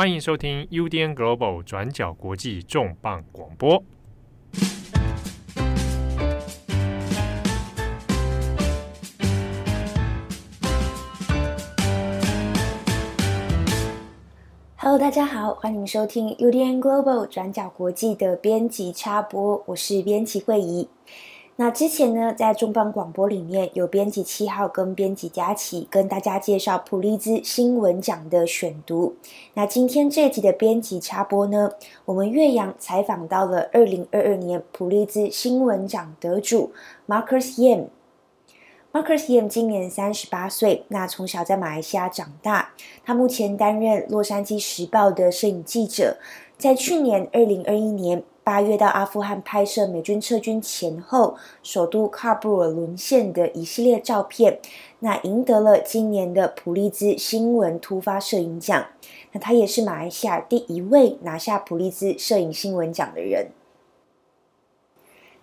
欢迎收听 UDN Global 转角国际重磅广播。Hello，大家好，欢迎收听 UDN Global 转角国际的编辑插播，我是编辑惠仪。那之前呢，在重磅广播里面有编辑七号跟编辑佳琪跟大家介绍普利兹新闻奖的选读。那今天这集的编辑插播呢，我们岳阳采访到了二零二二年普利兹新闻奖得主 Marcus Yam。Marcus Yam 今年三十八岁，那从小在马来西亚长大。他目前担任《洛杉矶时报》的摄影记者，在去年二零二一年八月到阿富汗拍摄美军撤军前后首都喀布尔沦陷的一系列照片，那赢得了今年的普利兹新闻突发摄影奖。那他也是马来西亚第一位拿下普利兹摄影新闻奖的人。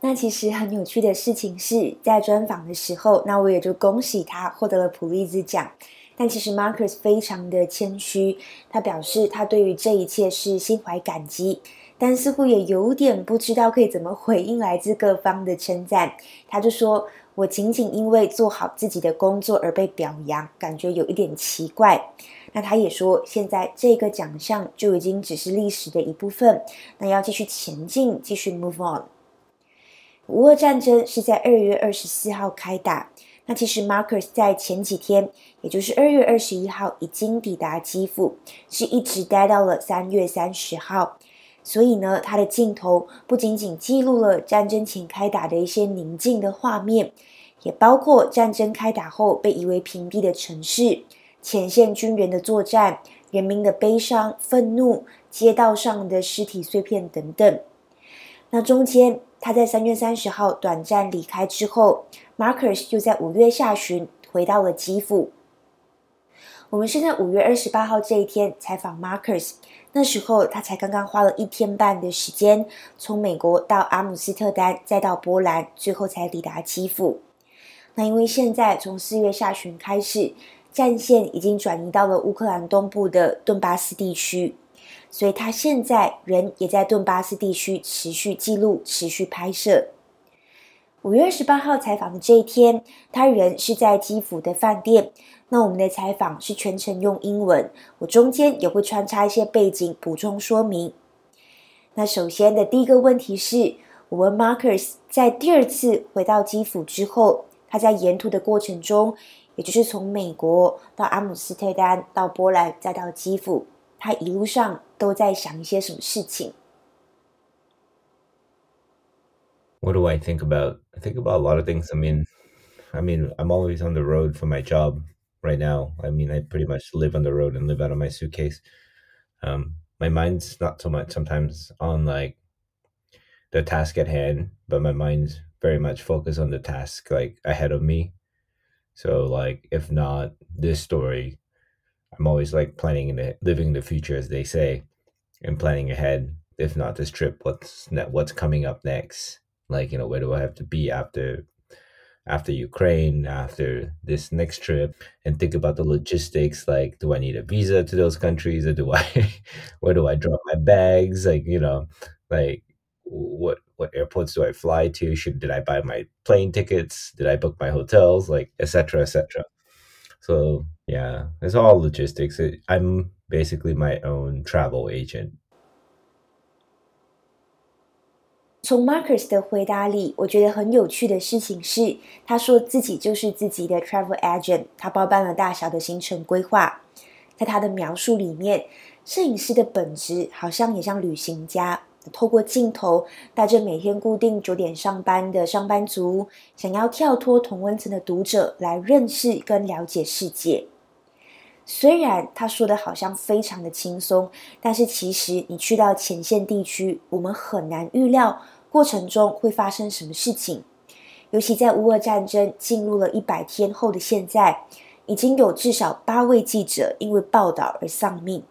那其实很有趣的事情是在专访的时候，那我也就恭喜他获得了普利兹奖。但其实 Marcus 非常的谦虚，他表示他对于这一切是心怀感激，但似乎也有点不知道可以怎么回应来自各方的称赞。他就说：“我仅仅因为做好自己的工作而被表扬，感觉有一点奇怪。”那他也说：“现在这个奖项就已经只是历史的一部分，那要继续前进，继续 move on。”乌俄战争是在二月二十四号开打。那其实 Marcus 在前几天，也就是二月二十一号已经抵达基辅，是一直待到了三月三十号。所以呢，他的镜头不仅仅记录了战争前开打的一些宁静的画面，也包括战争开打后被夷为平地的城市、前线军人的作战、人民的悲伤、愤怒、街道上的尸体碎片等等。那中间，他在三月三十号短暂离开之后，Marcus 就在五月下旬回到了基辅。我们是在五月二十八号这一天采访 Marcus，那时候他才刚刚花了一天半的时间，从美国到阿姆斯特丹，再到波兰，最后才抵达基辅。那因为现在从四月下旬开始，战线已经转移到了乌克兰东部的顿巴斯地区。所以他现在人也在顿巴斯地区持续记录、持续拍摄。五月二十八号采访的这一天，他人是在基辅的饭店。那我们的采访是全程用英文，我中间也会穿插一些背景补充说明。那首先的第一个问题是，我问 Marcus 在第二次回到基辅之后，他在沿途的过程中，也就是从美国到阿姆斯特丹到波兰再到基辅。他一路上都在想一些什么事情。What do I think about? I think about a lot of things. I mean, I mean, I'm always on the road for my job right now. I mean, I pretty much live on the road and live out of my suitcase. Um, my mind's not so much sometimes on like the task at hand, but my mind's very much focused on the task like ahead of me. So like, if not this story, I'm always like planning in the living the future, as they say, and planning ahead. If not this trip, what's what's coming up next? Like you know, where do I have to be after after Ukraine, after this next trip, and think about the logistics. Like, do I need a visa to those countries, or do I where do I drop my bags? Like you know, like what what airports do I fly to? Should did I buy my plane tickets? Did I book my hotels? Like etc. etc. So yeah, it's all logistics. I'm basically my own travel agent. 从 Marcus 的回答里，我觉得很有趣的事情是，他说自己就是自己的 travel agent，他包办了大小的行程规划。在他的描述里面，摄影师的本质好像也像旅行家。透过镜头，带着每天固定九点上班的上班族，想要跳脱同温层的读者来认识跟了解世界。虽然他说的好像非常的轻松，但是其实你去到前线地区，我们很难预料过程中会发生什么事情。尤其在乌俄战争进入了一百天后的现在，已经有至少八位记者因为报道而丧命。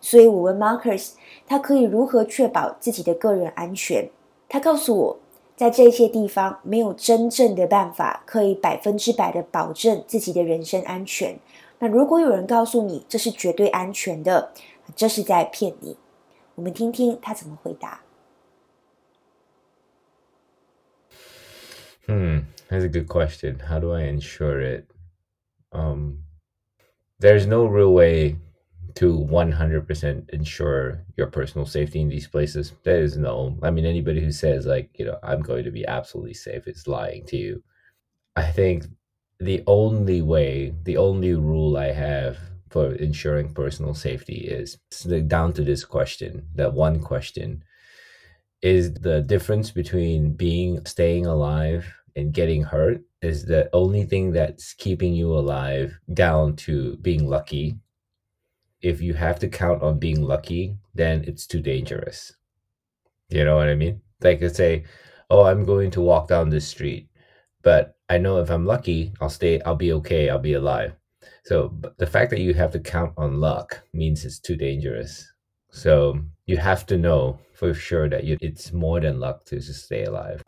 所以我问 Marcus，他可以如何确保自己的个人安全？他告诉我，在这些地方没有真正的办法可以百分之百的保证自己的人身安全。那如果有人告诉你这是绝对安全的，这是在骗你。我们听听他怎么回答。Hmm, that's a good question. How do I ensure it? Um, there's no real way to 100% ensure your personal safety in these places. There is no, I mean, anybody who says, like, you know, I'm going to be absolutely safe is lying to you. I think the only way, the only rule I have for ensuring personal safety is down to this question, that one question is the difference between being staying alive and getting hurt is the only thing that's keeping you alive down to being lucky. If you have to count on being lucky then it's too dangerous. You know what i mean? Like I say oh i'm going to walk down this street but i know if i'm lucky i'll stay i'll be okay i'll be alive. So the fact that you have to count on luck means it's too dangerous. So you have to know for sure that you, it's more than luck to stay alive.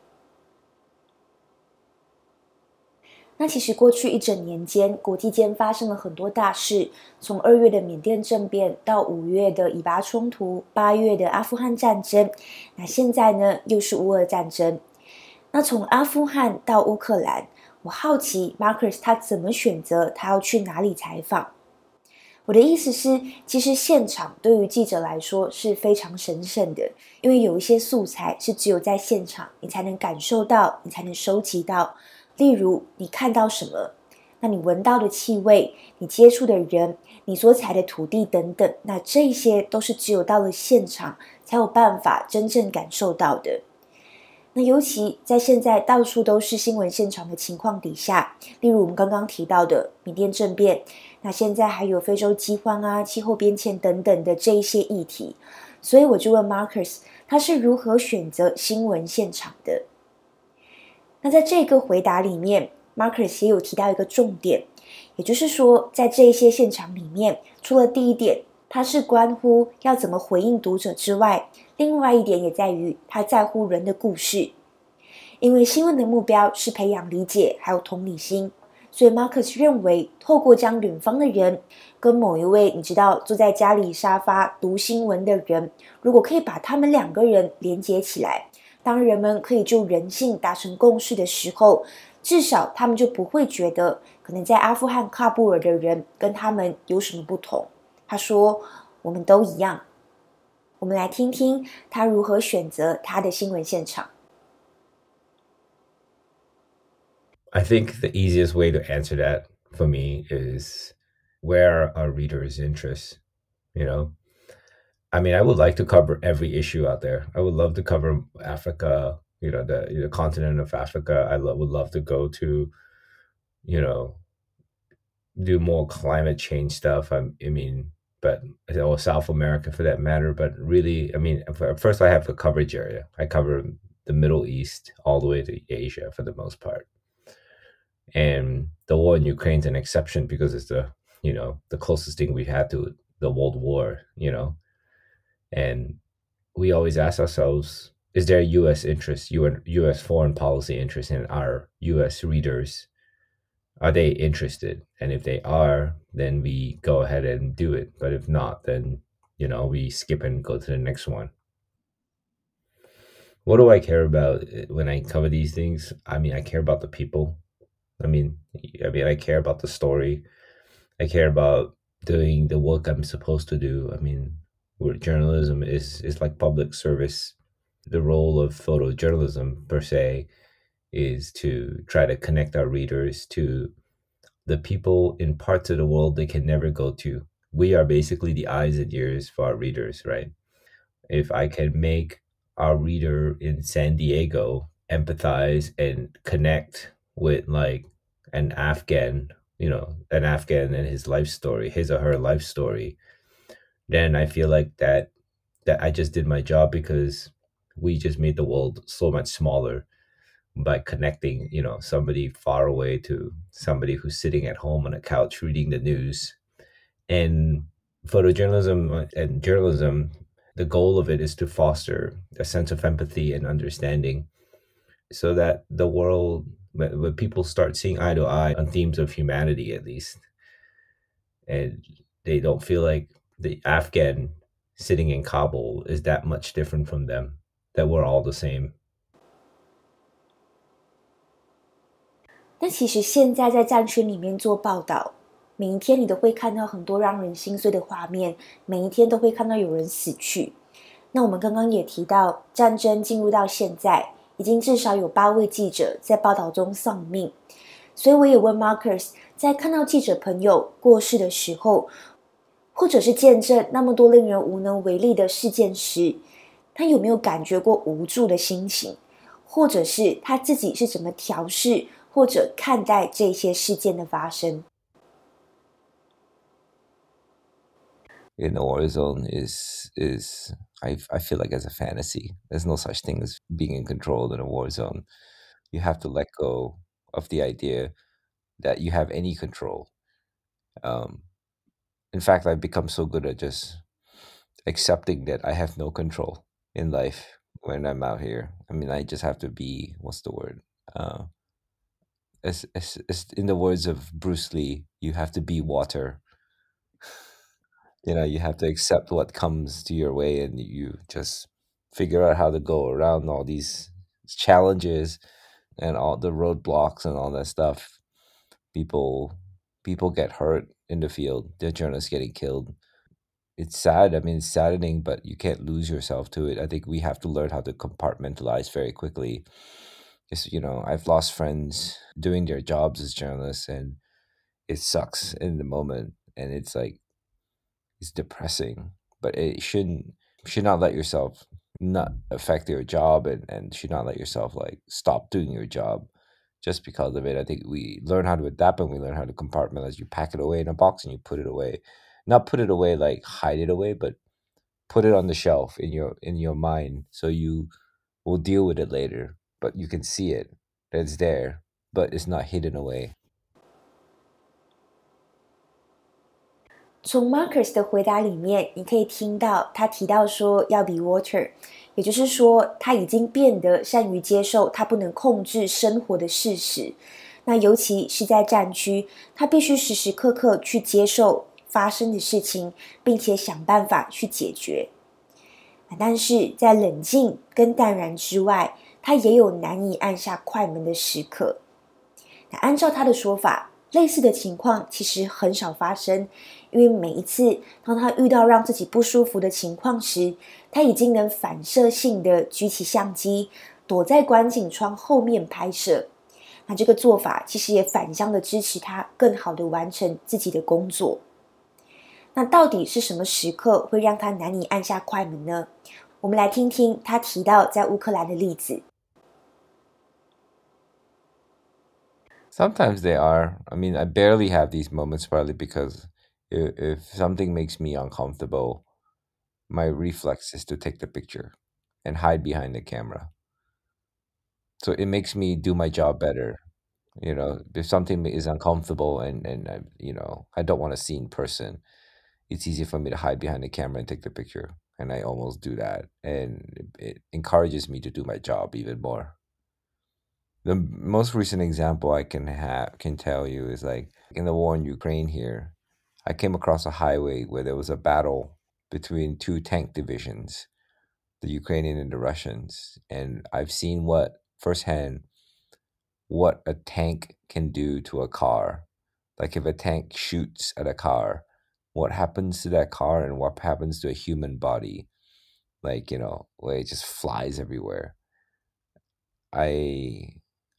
那其实过去一整年间，国际间发生了很多大事，从二月的缅甸政变到五月的以巴冲突，八月的阿富汗战争，那现在呢又是乌俄战争。那从阿富汗到乌克兰，我好奇 Marcus 他怎么选择他要去哪里采访？我的意思是，其实现场对于记者来说是非常神圣的，因为有一些素材是只有在现场你才能感受到，你才能收集到。例如，你看到什么，那你闻到的气味，你接触的人，你所踩的土地等等，那这些都是只有到了现场才有办法真正感受到的。那尤其在现在到处都是新闻现场的情况底下，例如我们刚刚提到的缅甸政变，那现在还有非洲饥荒啊、气候变迁等等的这一些议题，所以我就问 Marcus，他是如何选择新闻现场的？那在这个回答里面，Marcus 也有提到一个重点，也就是说，在这一些现场里面，除了第一点，他是关乎要怎么回应读者之外，另外一点也在于他在乎人的故事，因为新闻的目标是培养理解还有同理心，所以 Marcus 认为，透过将远方的人跟某一位你知道坐在家里沙发读新闻的人，如果可以把他们两个人连接起来，当人们可以就人性达成共识的时候，至少他们就不会觉得可能在阿富汗喀布尔的人跟他们有什么不同。他说：“我们都一样。”我们来听听他如何选择他的新闻现场。I think the easiest way to answer that for me is where are readers' interests? You know, I mean, I would like to cover every issue out there. I would love to cover Africa, you know, the, the continent of Africa. I lo- would love to go to, you know, do more climate change stuff. I, I mean, but or South America for that matter. But really, I mean, first I have a coverage area. I cover the Middle East all the way to Asia for the most part. And the war in Ukraine is an exception because it's the you know the closest thing we've had to the World War. You know, and we always ask ourselves: Is there a U.S. interest, U.S. foreign policy interest in our U.S. readers? are they interested and if they are then we go ahead and do it but if not then you know we skip and go to the next one what do i care about eh, when i cover these things i mean i care about the people i mean i mean i care about the story i care about doing the work i'm supposed to do i mean journalism is is like public service the role of photojournalism per se is to try to connect our readers to the people in parts of the world they can never go to. We are basically the eyes and ears for our readers, right? If I can make our reader in San Diego empathize and connect with like an Afghan, you know, an Afghan and his life story, his or her life story, then I feel like that that I just did my job because we just made the world so much smaller by connecting you know somebody far away to somebody who's sitting at home on a couch reading the news. And photojournalism uh, and journalism the goal of it is to foster a sense of empathy and understanding so that the world when people start seeing eye to eye on themes of humanity at least and they don't feel like the Afghan sitting in Kabul is that much different from them, that we're all the same. 但其实现在在战区里面做报道，每一天你都会看到很多让人心碎的画面，每一天都会看到有人死去。那我们刚刚也提到，战争进入到现在，已经至少有八位记者在报道中丧命。所以我也问 Marcus，在看到记者朋友过世的时候，或者是见证那么多令人无能为力的事件时，他有没有感觉过无助的心情，或者是他自己是怎么调试或者看待这些事件的发生？In the war zone is is I I feel like as a fantasy. There's no such thing as being in control in a war zone. You have to let go of the idea that you have any control. Um, in fact, I've become so good at just accepting that I have no control in life when I'm out here. I mean, I just have to be what's the word? Uh, as, as, as in the words of Bruce Lee, you have to be water. you know, you have to accept what comes to your way and you just figure out how to go around all these challenges and all the roadblocks and all that stuff. People people get hurt in the field. Their journalists getting killed. It's sad. I mean, it's saddening, but you can't lose yourself to it. I think we have to learn how to compartmentalize very quickly. Because, you know, I've lost friends doing their jobs as journalists, and it sucks in the moment. And it's like, it's depressing, but it shouldn't, should not let yourself not affect your job and, and should not let yourself like stop doing your job just because of it. I think we learn how to adapt and we learn how to compartmentalize. You pack it away in a box and you put it away. Not put it away like hide it away, but put it on the shelf in your in your mind so you will deal with it later. But you can see it. It's there, but it's not hidden away. 从 Marcus 的回答里面，你可以听到他提到说要 be water。也就是说，他已经变得善于接受他不能控制生活的事实。那尤其是在战区，他必须时时刻刻去接受发生的事情，并且想办法去解决。但是在冷静跟淡然之外，他也有难以按下快门的时刻。那按照他的说法，类似的情况其实很少发生。因为每一次当他遇到让自己不舒服的情况时，他已经能反射性的举起相机，躲在观景窗后面拍摄。那这个做法其实也反向的支持他更好的完成自己的工作。那到底是什么时刻会让他难以按下快门呢？我们来听听他提到在乌克兰的例子。Sometimes they are. I mean, I barely have these moments, partly because. if, if something makes me uncomfortable, my reflex is to take the picture and hide behind the camera. So it makes me do my job better. You know, if something is uncomfortable and and I, you know I don't want to see in person, it's easy for me to hide behind the camera and take the picture. And I almost do that, and it encourages me to do my job even more. The most recent example I can have can tell you is like in the war in Ukraine here I came across a highway where there was a battle between two tank divisions, the Ukrainian and the Russians. And I've seen what firsthand what a tank can do to a car. Like if a tank shoots at a car, what happens to that car and what happens to a human body. Like, you know, where it just flies everywhere. I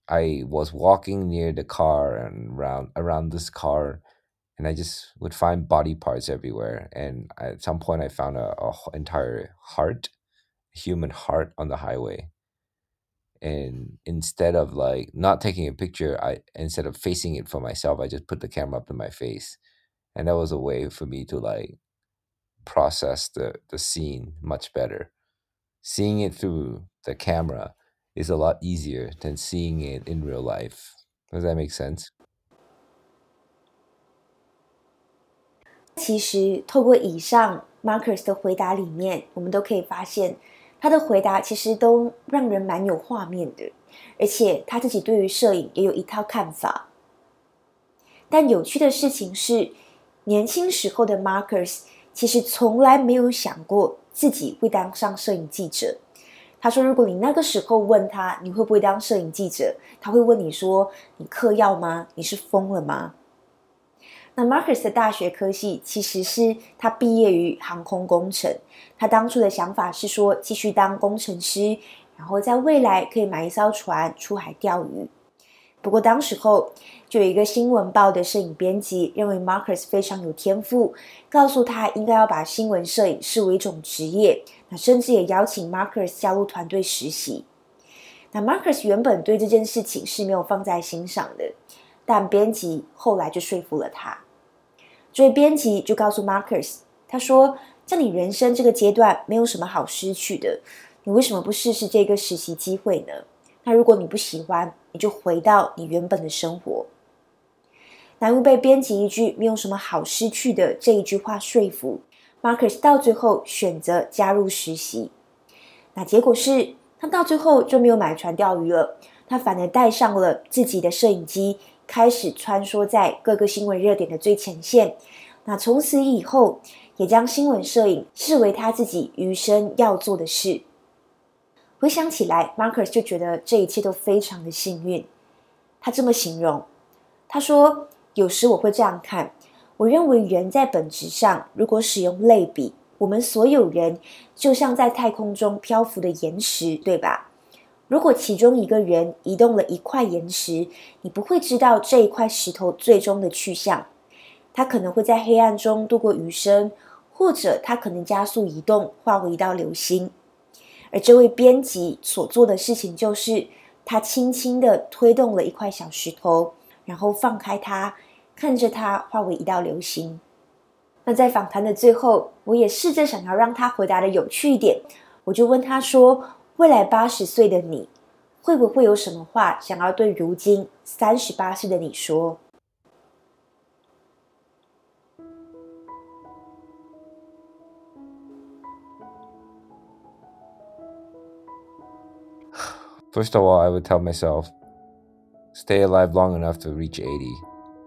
I was walking near the car and around around this car and I just would find body parts everywhere. And at some point, I found a, a entire heart, human heart on the highway. And instead of like not taking a picture, I instead of facing it for myself, I just put the camera up to my face, and that was a way for me to like process the the scene much better. Seeing it through the camera is a lot easier than seeing it in real life. Does that make sense? 其实，透过以上 Marcus 的回答里面，我们都可以发现，他的回答其实都让人蛮有画面的，而且他自己对于摄影也有一套看法。但有趣的事情是，年轻时候的 Marcus 其实从来没有想过自己会当上摄影记者。他说：“如果你那个时候问他你会不会当摄影记者，他会问你说：你嗑药吗？你是疯了吗？”那 Marcus 的大学科系其实是他毕业于航空工程。他当初的想法是说继续当工程师，然后在未来可以买一艘船出海钓鱼。不过当时候就有一个新闻报的摄影编辑认为 Marcus 非常有天赋，告诉他应该要把新闻摄影视为一种职业。那甚至也邀请 Marcus 加入团队实习。那 Marcus 原本对这件事情是没有放在心上的，但编辑后来就说服了他。所以编辑就告诉 Marcus，他说：“在你人生这个阶段，没有什么好失去的，你为什么不试试这个实习机会呢？那如果你不喜欢，你就回到你原本的生活。”南屋被编辑一句“没有什么好失去的”这一句话说服。Marcus 到最后选择加入实习，那结果是他到最后就没有买船钓鱼了，他反而带上了自己的摄影机，开始穿梭在各个新闻热点的最前线。那从此以后，也将新闻摄影视为他自己余生要做的事。回想起来，Marcus 就觉得这一切都非常的幸运。他这么形容，他说：“有时我会这样看。”我认为人在本质上，如果使用类比，我们所有人就像在太空中漂浮的岩石，对吧？如果其中一个人移动了一块岩石，你不会知道这一块石头最终的去向。他可能会在黑暗中度过余生，或者他可能加速移动，化为一道流星。而这位编辑所做的事情，就是他轻轻地推动了一块小石头，然后放开它。看着它化为一道流星。那在访谈的最后，我也试着想要让他回答的有趣一点，我就问他说：“未来八十岁的你，会不会有什么话想要对如今三十八岁的你说？”First of all, I would tell myself, stay alive long enough to reach eighty.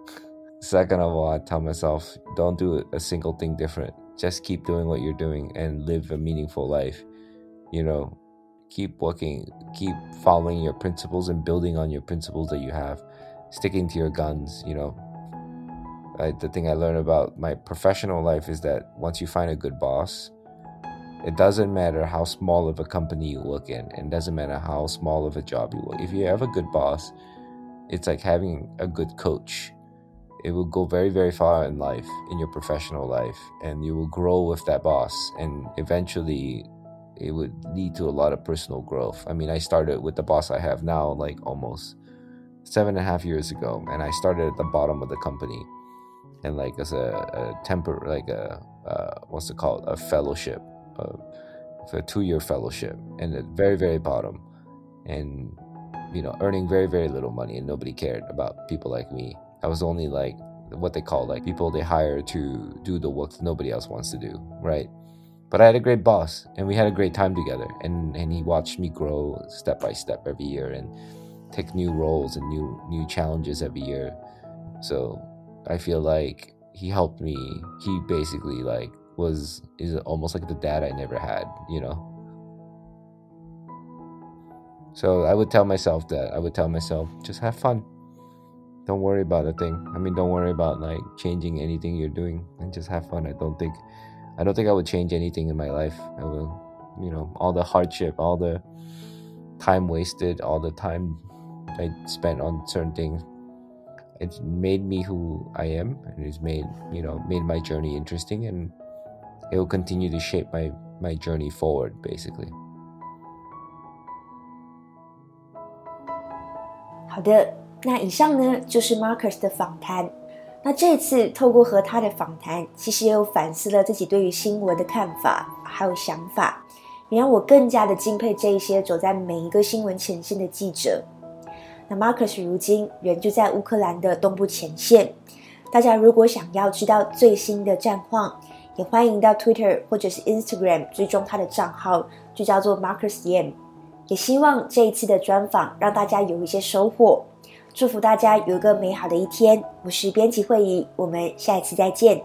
Second of all, I tell myself, don't do a single thing different. Just keep doing what you're doing and live a meaningful life. You know, keep working, keep following your principles and building on your principles that you have, sticking to your guns. You know, I, the thing I learned about my professional life is that once you find a good boss, it doesn't matter how small of a company you work in, and doesn't matter how small of a job you work. If you have a good boss, it's like having a good coach. It will go very very far in life in your professional life and you will grow with that boss and eventually it would lead to a lot of personal growth. I mean i started with the boss i have now like almost seven and a half years ago and i started at the bottom of the company and like as a, a temper like a uh, what's it called? A fellowship uh, a two-year fellowship and at very very bottom and you know earning very very little money and nobody cared about people like me I was only like what they call like people they hire to do the work that nobody else wants to do, right? But I had a great boss and we had a great time together and, and he watched me grow step by step every year and take new roles and new new challenges every year. So I feel like he helped me. He basically like was is almost like the dad I never had, you know. So I would tell myself that I would tell myself just have fun don't worry about a thing. I mean, don't worry about like changing anything you're doing and just have fun. I don't think, I don't think I would change anything in my life. I will, you know, all the hardship, all the time wasted, all the time I spent on certain things. It's made me who I am, and it's made you know made my journey interesting, and it will continue to shape my my journey forward, basically. 好的。那以上呢，就是 Marcus 的访谈。那这次透过和他的访谈，其实也有反思了自己对于新闻的看法，还有想法，也让我更加的敬佩这一些走在每一个新闻前线的记者。那 Marcus 如今人就在乌克兰的东部前线。大家如果想要知道最新的战况，也欢迎到 Twitter 或者是 Instagram 追踪他的账号，就叫做 Marcus Yam。也希望这一次的专访让大家有一些收获。祝福大家有一个美好的一天。我是编辑慧仪，我们下一次再见。